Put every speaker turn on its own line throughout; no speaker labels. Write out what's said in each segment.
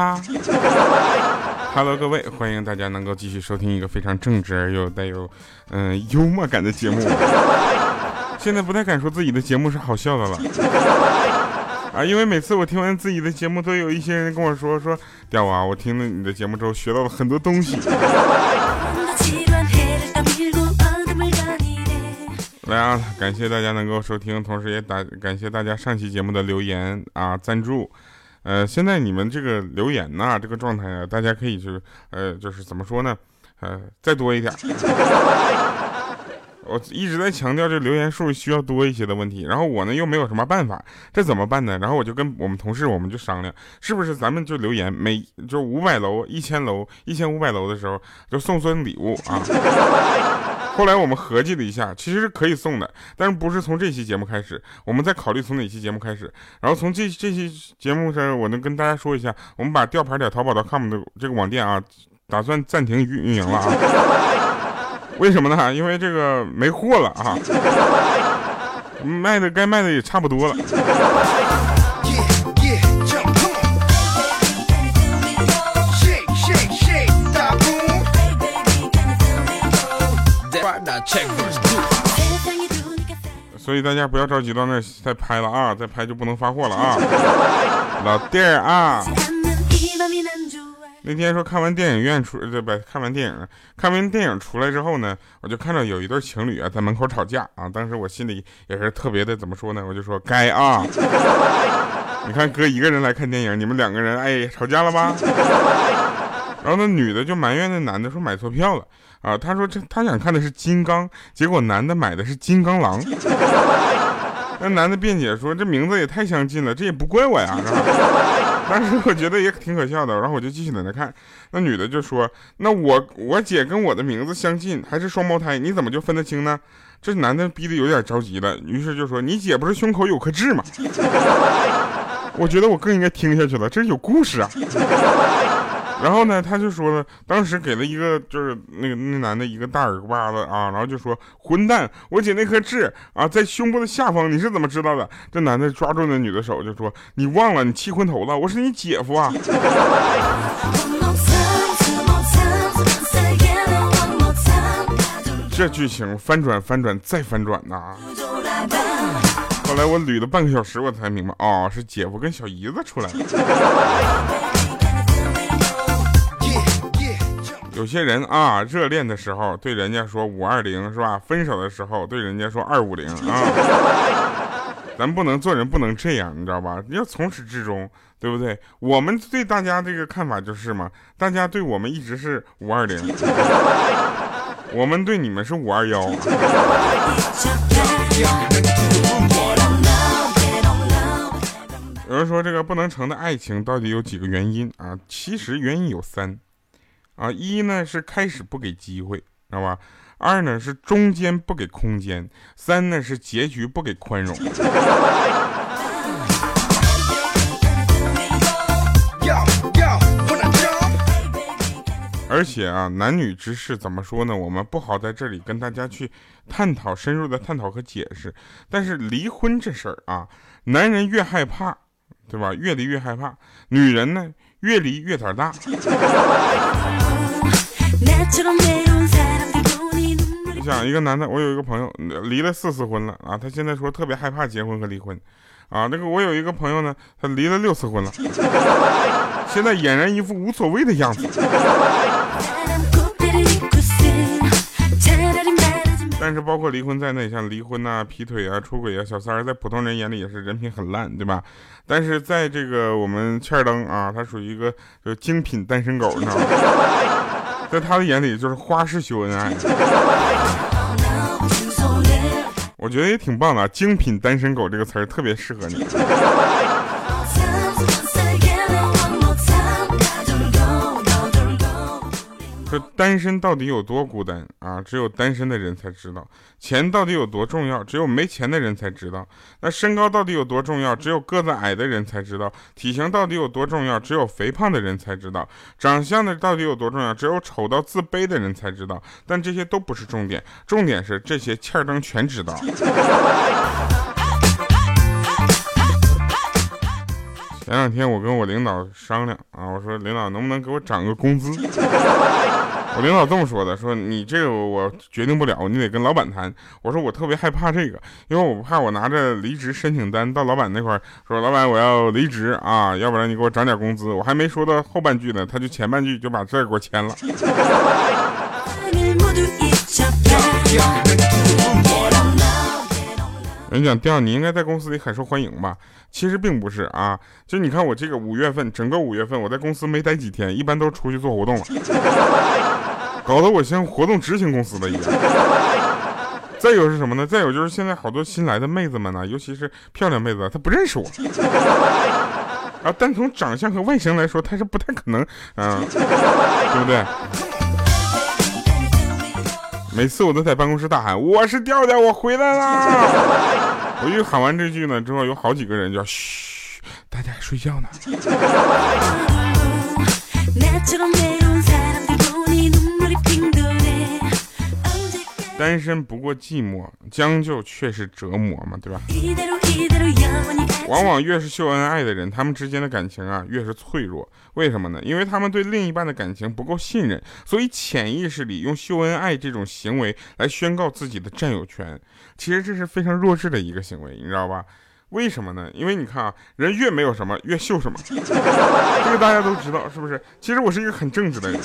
哈。Hello，各位，欢迎大家能够继续收听一个非常正直而又带有嗯幽默感的节目。现在不太敢说自己的节目是好笑的了 啊，因为每次我听完自己的节目，都有一些人跟我说说，屌啊，我听了你的节目之后学到了很多东西。来啊，感谢大家能够收听，同时也打感谢大家上期节目的留言啊赞助。呃，现在你们这个留言呐，这个状态啊，大家可以就是呃，就是怎么说呢？呃，再多一点。我一直在强调这留言数需要多一些的问题，然后我呢又没有什么办法，这怎么办呢？然后我就跟我们同事，我们就商量，是不是咱们就留言，每就五百楼、一千楼、一千五百楼的时候就送送礼物啊？后来我们合计了一下，其实是可以送的，但是不是从这期节目开始，我们再考虑从哪期节目开始。然后从这这期节目上，我能跟大家说一下，我们把吊牌点淘宝 .com 的这个网店啊，打算暂停运运营了啊。为什么呢？因为这个没货了啊，卖的该卖的也差不多了。所以大家不要着急到那再拍了啊，再拍就不能发货了啊，老弟儿啊。那天说看完电影院出，对不？看完电影，看完电影出来之后呢，我就看到有一对情侣啊在门口吵架啊。当时我心里也是特别的，怎么说呢？我就说该啊。你看哥一个人来看电影，你们两个人哎吵架了吧？然后那女的就埋怨那男的说买错票了。啊，他说这他想看的是金刚，结果男的买的是金刚狼。那男的辩解说这名字也太相近了，这也不怪我呀。当时我觉得也挺可笑的，然后我就继续在那看。那女的就说：“那我我姐跟我的名字相近，还是双胞胎，你怎么就分得清呢？”这男的逼得有点着急了，于是就说：“你姐不是胸口有颗痣吗？” 我觉得我更应该听下去了，这是有故事啊。然后呢，他就说了，当时给了一个就是那个那男的一个大耳刮子啊，然后就说混蛋，我姐那颗痣啊在胸部的下方，你是怎么知道的？这男的抓住那女的手就说，你忘了你气昏头了，我是你姐夫啊。这剧情翻转翻转再翻转呐！后来我捋了半个小时，我才明白，哦，是姐夫跟小姨子出来了。有些人啊，热恋的时候对人家说五二零是吧？分手的时候对人家说二五零啊。咱不能做人，不能这样，你知道吧？要从始至终，对不对？我们对大家这个看法就是嘛，大家对我们一直是五二零，我们对你们是五二幺。有人说这个不能成的爱情到底有几个原因啊？其实原因有三。啊，一呢是开始不给机会，知道吧？二呢是中间不给空间，三呢是结局不给宽容。而且啊，男女之事怎么说呢？我们不好在这里跟大家去探讨深入的探讨和解释。但是离婚这事儿啊，男人越害怕，对吧？越离越害怕，女人呢越离越胆大。你想一个男的，我有一个朋友离了四次婚了啊，他现在说特别害怕结婚和离婚，啊，那个我有一个朋友呢，他离了六次婚了，现在俨然一副无所谓的样子。但是包括离婚在内，像离婚呐、劈腿啊、出轨啊、小三儿，在普通人眼里也是人品很烂，对吧？但是在这个我们欠儿登啊，他属于一个就精品单身狗，你知道吗？在他的眼里就是花式秀恩爱。我觉得也挺棒的，精品单身狗这个词儿特别适合你。说单身到底有多孤单啊？只有单身的人才知道。钱到底有多重要？只有没钱的人才知道。那身高到底有多重要？只有个子矮的人才知道。体型到底有多重要？只有肥胖的人才知道。长相的到底有多重要？只有丑到自卑的人才知道。但这些都不是重点，重点是这些欠儿灯全知道。前两天我跟我领导商量啊，我说领导能不能给我涨个工资？领导这么说的，说你这个我决定不了，你得跟老板谈。我说我特别害怕这个，因为我怕我拿着离职申请单到老板那块说，老板我要离职啊，要不然你给我涨点工资。我还没说到后半句呢，他就前半句就把这给我签了。人讲调，你应该在公司里很受欢迎吧？其实并不是啊，就你看我这个五月份，整个五月份我在公司没待几天，一般都出去做活动了，搞得我像活动执行公司的一样。再有是什么呢？再有就是现在好多新来的妹子们呢，尤其是漂亮妹子，她不认识我，啊，单从长相和外形来说，她是不太可能，嗯，对不对？每次我都在办公室大喊：“我是调调，我回来啦！” 我一喊完这句呢，之后有好几个人就嘘，大家睡觉呢。单身不过寂寞，将就却是折磨嘛，对吧？往往越是秀恩爱的人，他们之间的感情啊越是脆弱。为什么呢？因为他们对另一半的感情不够信任，所以潜意识里用秀恩爱这种行为来宣告自己的占有权。其实这是非常弱智的一个行为，你知道吧？为什么呢？因为你看啊，人越没有什么，越秀什么。这个大家都知道，是不是？其实我是一个很正直的人。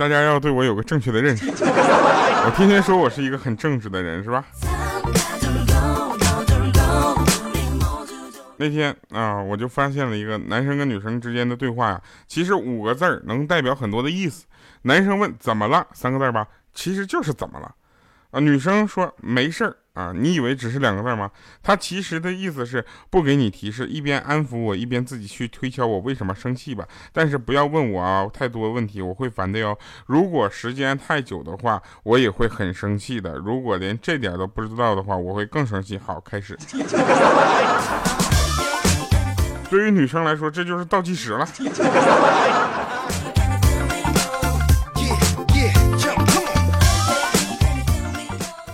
大家要对我有个正确的认识。我天天说我是一个很正直的人，是吧？那天啊，我就发现了一个男生跟女生之间的对话呀，其实五个字儿能代表很多的意思。男生问怎么了，三个字吧，其实就是怎么了。啊，女生说没事儿。啊，你以为只是两个字吗？他其实的意思是不给你提示，一边安抚我，一边自己去推敲我为什么生气吧。但是不要问我啊，太多问题我会烦的哟。如果时间太久的话，我也会很生气的。如果连这点都不知道的话，我会更生气。好，开始。对于女生来说，这就是倒计时了。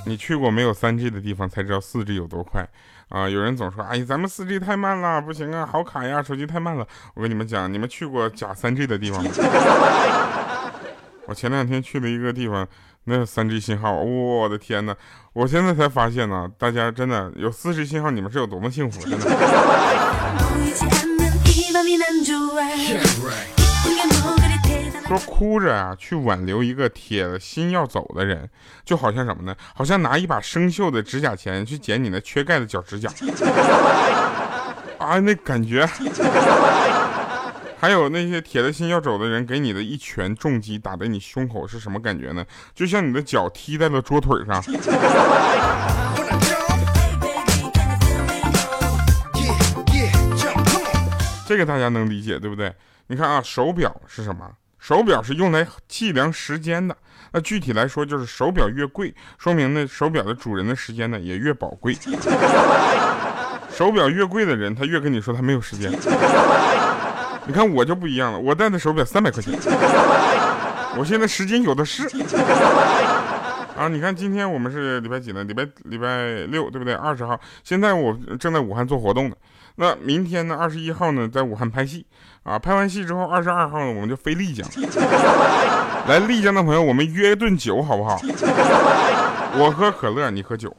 你去过没有三 G 的地方才知道四 G 有多快啊！有人总说，哎呀，咱们四 G 太慢了，不行啊，好卡呀，手机太慢了。我跟你们讲，你们去过假三 G 的地方吗？我前两天去了一个地方，那三 G 信号，我的天哪！我现在才发现呢，大家真的有四 G 信号，你们是有多么幸福，真的。说哭着啊去挽留一个铁了心要走的人，就好像什么呢？好像拿一把生锈的指甲钳去剪你那缺钙的脚指甲。啊，那感觉。还有那些铁了心要走的人给你的一拳重击打在你胸口是什么感觉呢？就像你的脚踢在了桌腿上。这个大家能理解对不对？你看啊，手表是什么？手表是用来计量时间的，那具体来说就是手表越贵，说明呢手表的主人的时间呢也越宝贵。手表越贵的人，他越跟你说他没有时间。你看我就不一样了，我戴的手表三百块钱，我现在时间有的是。啊，你看今天我们是礼拜几呢？礼拜礼拜六对不对？二十号，现在我正在武汉做活动呢。那明天呢？二十一号呢，在武汉拍戏啊！拍完戏之后，二十二号呢，我们就飞丽江。来丽江的朋友，我们约一顿酒好不好？我喝可乐，你喝酒。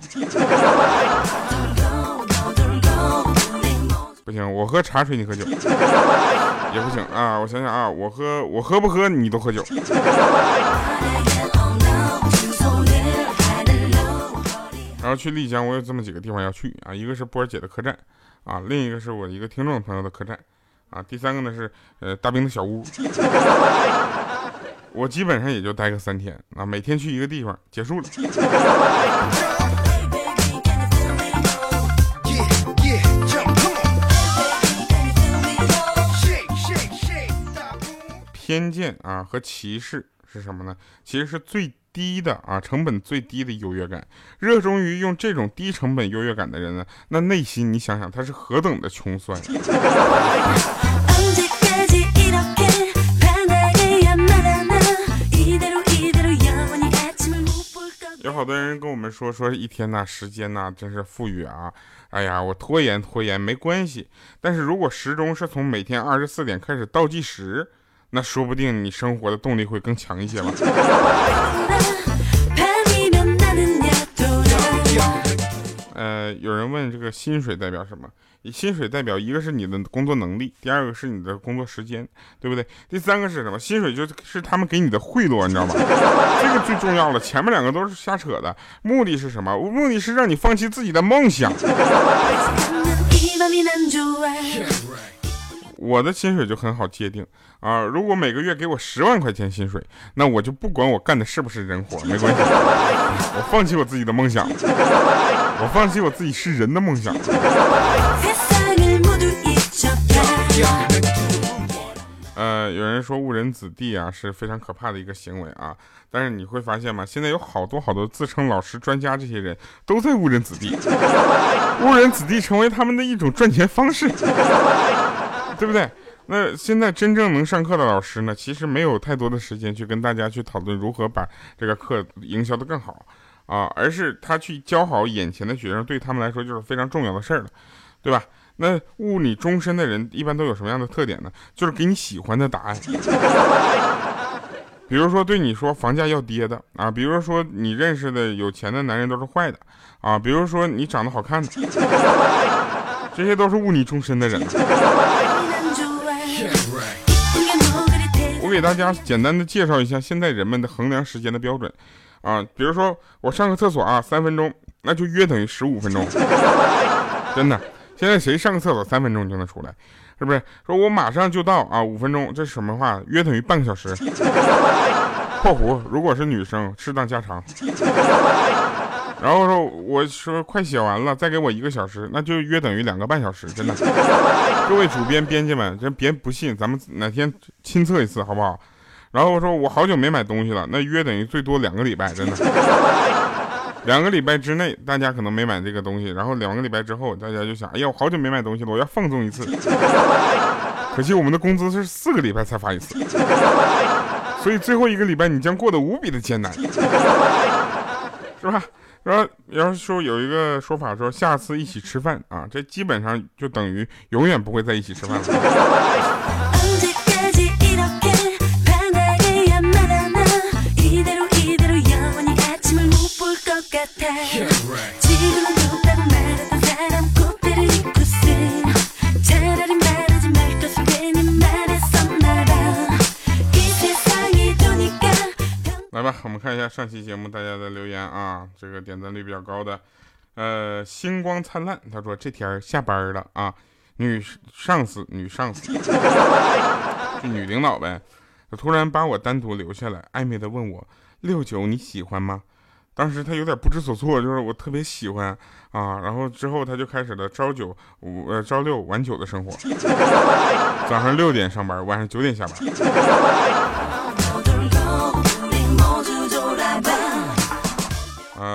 不行，我喝茶水，你喝酒也不行啊！我想想啊，我喝我喝不喝你都喝酒。然后去丽江，我有这么几个地方要去啊，一个是波儿姐的客栈。啊，另一个是我一个听众朋友的客栈，啊，第三个呢是呃大兵的小屋，我基本上也就待个三天，啊，每天去一个地方，结束了。偏见啊和歧视是什么呢？其实是最。低的啊，成本最低的优越感，热衷于用这种低成本优越感的人呢，那内心你想想他是何等的穷酸。有好多人跟我们。说说一天呐，时间呐，真是富裕啊！哎呀，我拖延拖延没关系，但是如果时钟是从每天二十四点开始倒计时，那说不定你生活的动力会更强一些吧。呃，有人问这个薪水代表什么？薪水代表一个是你的工作能力，第二个是你的工作时间，对不对？第三个是什么？薪水就是他们给你的贿赂，你知道吗？这个最重要了，前面两个都是瞎扯的。目的是什么？目的是让你放弃自己的梦想。我的薪水就很好界定啊，如果每个月给我十万块钱薪水，那我就不管我干的是不是人活，没关系，我放弃我自己的梦想，我放弃我自己是人的梦想。呃，有人说误人子弟啊是非常可怕的一个行为啊，但是你会发现吗？现在有好多好多自称老师、专家这些人都在误人子弟，误人子弟成为他们的一种赚钱方式。对不对？那现在真正能上课的老师呢，其实没有太多的时间去跟大家去讨论如何把这个课营销的更好啊，而是他去教好眼前的学生，对他们来说就是非常重要的事儿了，对吧？那误你终身的人一般都有什么样的特点呢？就是给你喜欢的答案，比如说对你说房价要跌的啊，比如说你认识的有钱的男人都是坏的啊，比如说你长得好看的，这些都是误你终身的人。我给大家简单的介绍一下现在人们的衡量时间的标准，啊，比如说我上个厕所啊，三分钟，那就约等于十五分钟，真的，现在谁上个厕所三分钟就能出来，是不是？说我马上就到啊，五分钟，这是什么话？约等于半个小时。括弧，如果是女生，适当加长。然后说，我说快写完了，再给我一个小时，那就约等于两个半小时，真的。各位主编、编辑们，真别不信，咱们哪天亲测一次，好不好？然后我说，我好久没买东西了，那约等于最多两个礼拜，真的。两个礼拜之内，大家可能没买这个东西，然后两个礼拜之后，大家就想，哎呀，我好久没买东西了，我要放纵一次。可惜我们的工资是四个礼拜才发一次，所以最后一个礼拜你将过得无比的艰难，是吧？然后，要是说有一个说法说下次一起吃饭啊，这基本上就等于永远不会在一起吃饭了。来我们看一下上期节目大家的留言啊，这个点赞率比较高的，呃，星光灿烂，他说这天下班了啊，女上司，女上司，女领导呗，他突然把我单独留下来，暧昧的问我六九你喜欢吗？当时他有点不知所措，就是我特别喜欢啊，然后之后他就开始了朝九五呃朝六晚九的生活，早上六点上班，晚上九点下班。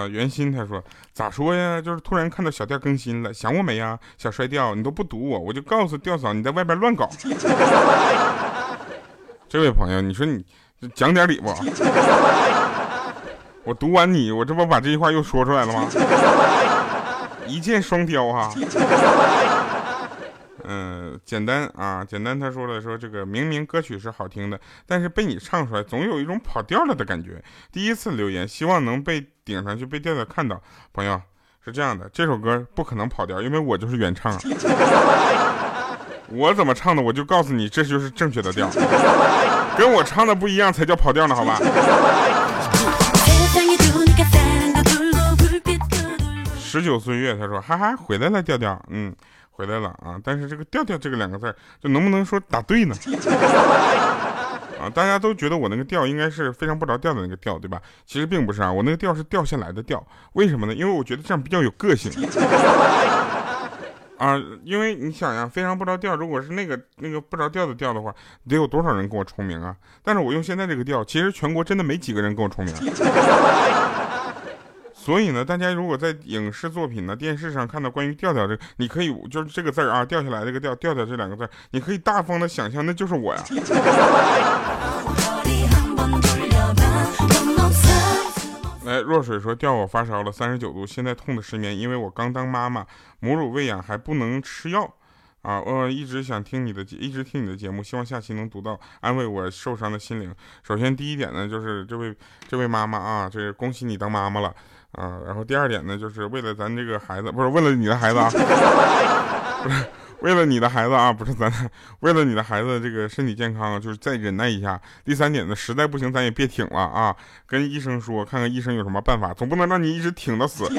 袁鑫他说咋说呀？就是突然看到小调更新了，想我没呀？小帅调，你都不读我，我就告诉调嫂你在外边乱搞。这位朋友，你说你讲点理不？我读完你，我这不把这句话又说出来了吗？一箭双雕啊。嗯，简单啊，简单。他说了，说这个明明歌曲是好听的，但是被你唱出来，总有一种跑调了的感觉。第一次留言，希望能被顶上去，被调调看到。朋友是这样的，这首歌不可能跑调，因为我就是原唱。我怎么唱的，我就告诉你，这就是正确的调。跟我唱的不一样才叫跑调呢，好吧？十九岁月，他说，哈哈，回来了，调调，嗯。回来了啊！但是这个调调这个两个字，就能不能说打对呢？啊，大家都觉得我那个调应该是非常不着调的那个调，对吧？其实并不是啊，我那个调是掉下来的调。为什么呢？因为我觉得这样比较有个性。啊，因为你想呀，非常不着调，如果是那个那个不着调的调的话，得有多少人跟我重名啊？但是我用现在这个调，其实全国真的没几个人跟我重名。所以呢，大家如果在影视作品呢、电视上看到关于调调这，你可以就是这个字儿啊，掉下来这个调调调这两个字，你可以大方的想象，那就是我呀。来，若水说调我发烧了，三十九度，现在痛的失眠，因为我刚当妈妈，母乳喂养还不能吃药啊！我一直想听你的，一直听你的节目，希望下期能读到安慰我受伤的心灵。首先第一点呢，就是这位这位妈妈啊，这恭喜你当妈妈了啊！然后第二点呢，就是为了咱这个孩子，不是为了你的孩子啊，不是。为了你的孩子啊，不是咱，为了你的孩子这个身体健康，就是再忍耐一下。第三点呢，实在不行咱也别挺了啊，跟医生说，看看医生有什么办法，总不能让你一直挺到死，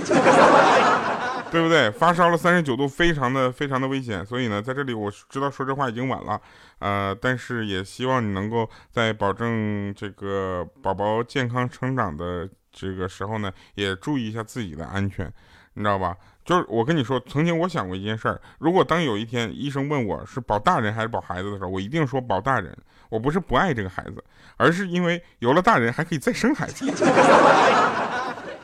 对不对？发烧了三十九度，非常的非常的危险。所以呢，在这里我知道说这话已经晚了，呃，但是也希望你能够在保证这个宝宝健康成长的这个时候呢，也注意一下自己的安全，你知道吧？就是我跟你说，曾经我想过一件事儿，如果当有一天医生问我是保大人还是保孩子的时候，我一定说保大人。我不是不爱这个孩子，而是因为有了大人还可以再生孩子，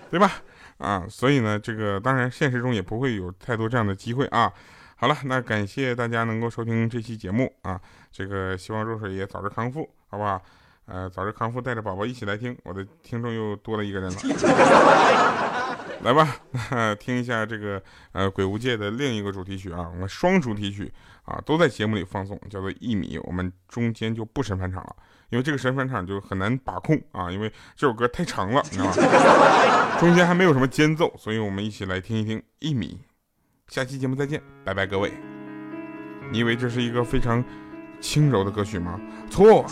对吧？啊，所以呢，这个当然现实中也不会有太多这样的机会啊。好了，那感谢大家能够收听这期节目啊，这个希望若水也早日康复，好不好？呃，早日康复，带着宝宝一起来听，我的听众又多了一个人了。来吧，听一下这个呃鬼屋界的另一个主题曲啊，我们双主题曲啊都在节目里放送，叫做一米，我们中间就不审判场了，因为这个神返场就很难把控啊，因为这首歌太长了，你知道吗？中间还没有什么间奏，所以我们一起来听一听一米。下期节目再见，拜拜各位。你以为这是一个非常。轻柔的歌曲吗？错。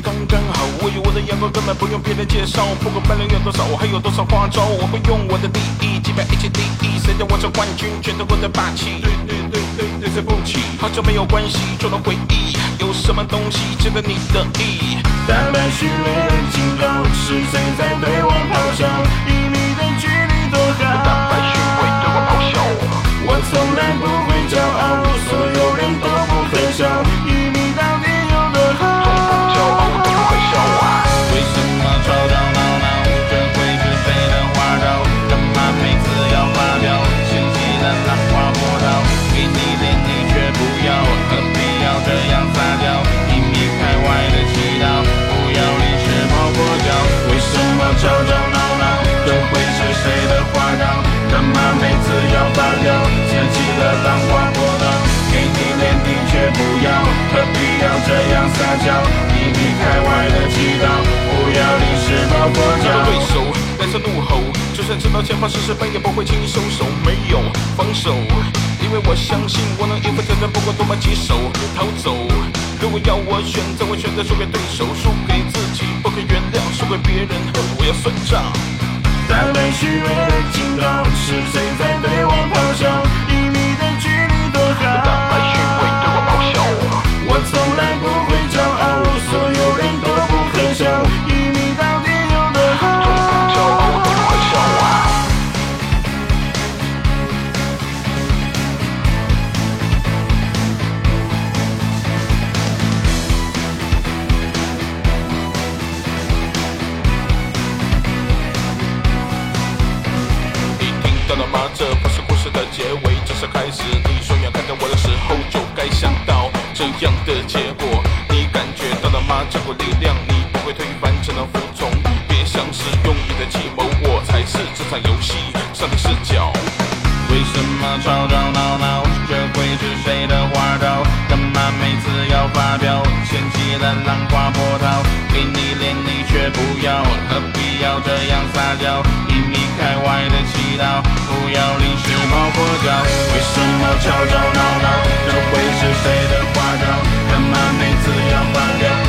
刚刚好，我与我的阳光根本不用别人介绍，不管班人有多少，我还有多少花招，我会用我的利益击败一切敌意。谁叫我是冠军，全都获得霸气。对对对对对，对不起，好久没有关系，做了回忆，有什么东西值得你的意？坦白虚伪的警告，是谁在对我咆哮？一米的距离多好？坦白虚伪对我咆哮，我从来不会骄傲，知道对手，大声怒吼，就算知道前方是失败也不会轻易收手，没有防守，因为我相信我能应付挑战，不管多么棘手，逃走。如果要我选择，我选择输给对手，输给自己，不可原谅，输给别人，我要算账。坦白虚伪的警告，是谁在对我咆哮？才是这场游戏上帝视角。为什么吵吵闹闹？这会是谁的花招？干嘛每次要发飙？掀起了浪花波涛，给你脸你却不要，何必要这样撒娇？一米开外的祈祷，不要临时抱佛脚。为什么吵吵闹闹？这会是谁的花招？干嘛每次要发飙？